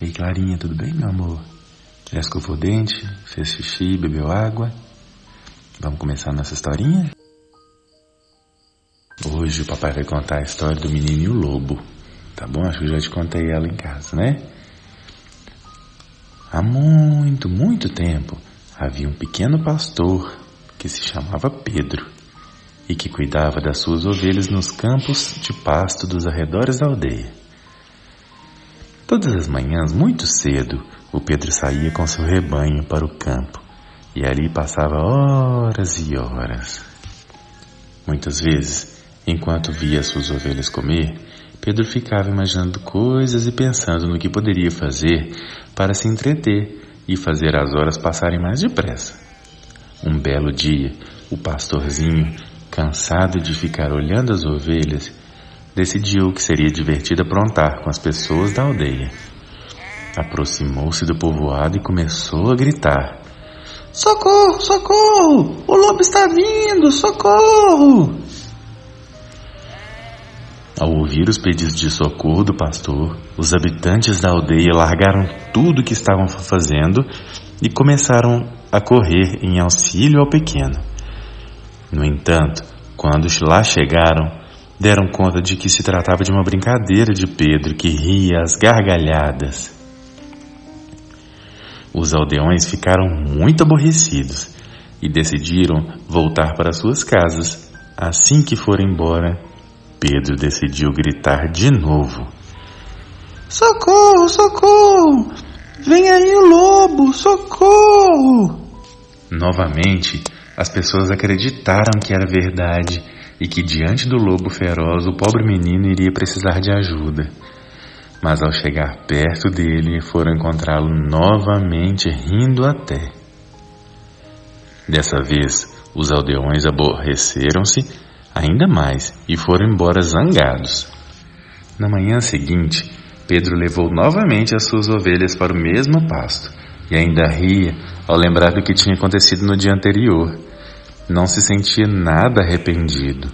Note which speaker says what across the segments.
Speaker 1: Ei, Clarinha, tudo bem, meu amor? Já escovou o dente? Fez xixi? Bebeu água? Vamos começar nossa historinha? Hoje o papai vai contar a história do menino e o lobo. Tá bom? Acho que eu já te contei ela em casa, né? Há muito, muito tempo havia um pequeno pastor que se chamava Pedro e que cuidava das suas ovelhas nos campos de pasto dos arredores da aldeia. Todas as manhãs, muito cedo, o Pedro saía com seu rebanho para o campo e ali passava horas e horas. Muitas vezes, enquanto via suas ovelhas comer, Pedro ficava imaginando coisas e pensando no que poderia fazer para se entreter e fazer as horas passarem mais depressa. Um belo dia, o pastorzinho, cansado de ficar olhando as ovelhas, decidiu que seria divertido aprontar com as pessoas da aldeia. Aproximou-se do povoado e começou a gritar: Socorro, socorro! O lobo está vindo, socorro! Ao ouvir os pedidos de socorro do pastor, os habitantes da aldeia largaram tudo o que estavam fazendo e começaram a correr em auxílio ao pequeno. No entanto, quando lá chegaram, deram conta de que se tratava de uma brincadeira de Pedro que ria às gargalhadas. Os aldeões ficaram muito aborrecidos e decidiram voltar para suas casas. Assim que foram embora, Pedro decidiu gritar de novo: Socorro, socorro! Vem aí o lobo, socorro! Novamente, as pessoas acreditaram que era verdade e que diante do lobo feroz o pobre menino iria precisar de ajuda. Mas ao chegar perto dele, foram encontrá-lo novamente rindo até. Dessa vez, os aldeões aborreceram-se ainda mais e foram embora zangados. Na manhã seguinte, Pedro levou novamente as suas ovelhas para o mesmo pasto e ainda ria ao lembrar do que tinha acontecido no dia anterior não se sentia nada arrependido.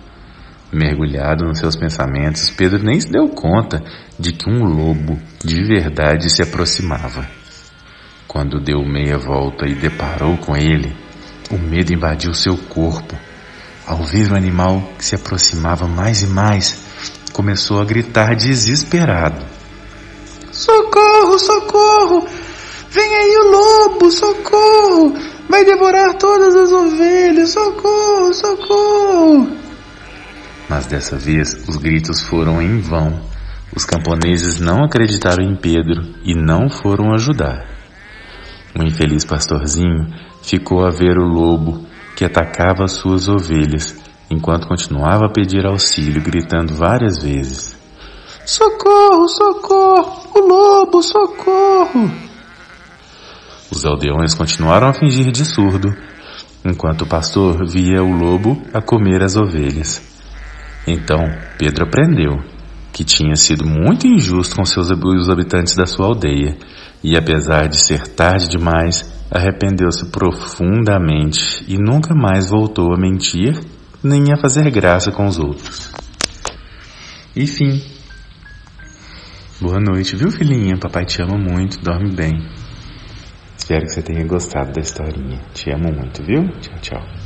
Speaker 1: Mergulhado nos seus pensamentos, Pedro nem se deu conta de que um lobo de verdade se aproximava. Quando deu meia volta e deparou com ele, o medo invadiu seu corpo. Ao ver o animal que se aproximava mais e mais, começou a gritar desesperado: Socorro, socorro! Vem aí o lobo, socorro! Vai devorar todas as ovelhas! Socorro! Socorro! Mas dessa vez os gritos foram em vão. Os camponeses não acreditaram em Pedro e não foram ajudar. O infeliz pastorzinho ficou a ver o lobo que atacava suas ovelhas, enquanto continuava a pedir auxílio, gritando várias vezes: Socorro, socorro! O lobo, socorro! Os aldeões continuaram a fingir de surdo, enquanto o pastor via o lobo a comer as ovelhas. Então Pedro aprendeu que tinha sido muito injusto com seus os habitantes da sua aldeia e, apesar de ser tarde demais, arrependeu-se profundamente e nunca mais voltou a mentir nem a fazer graça com os outros. Enfim. Boa noite, viu, filhinha? Papai te ama muito, dorme bem. Espero que você tenha gostado da historinha. Te amo muito, viu? Tchau, tchau.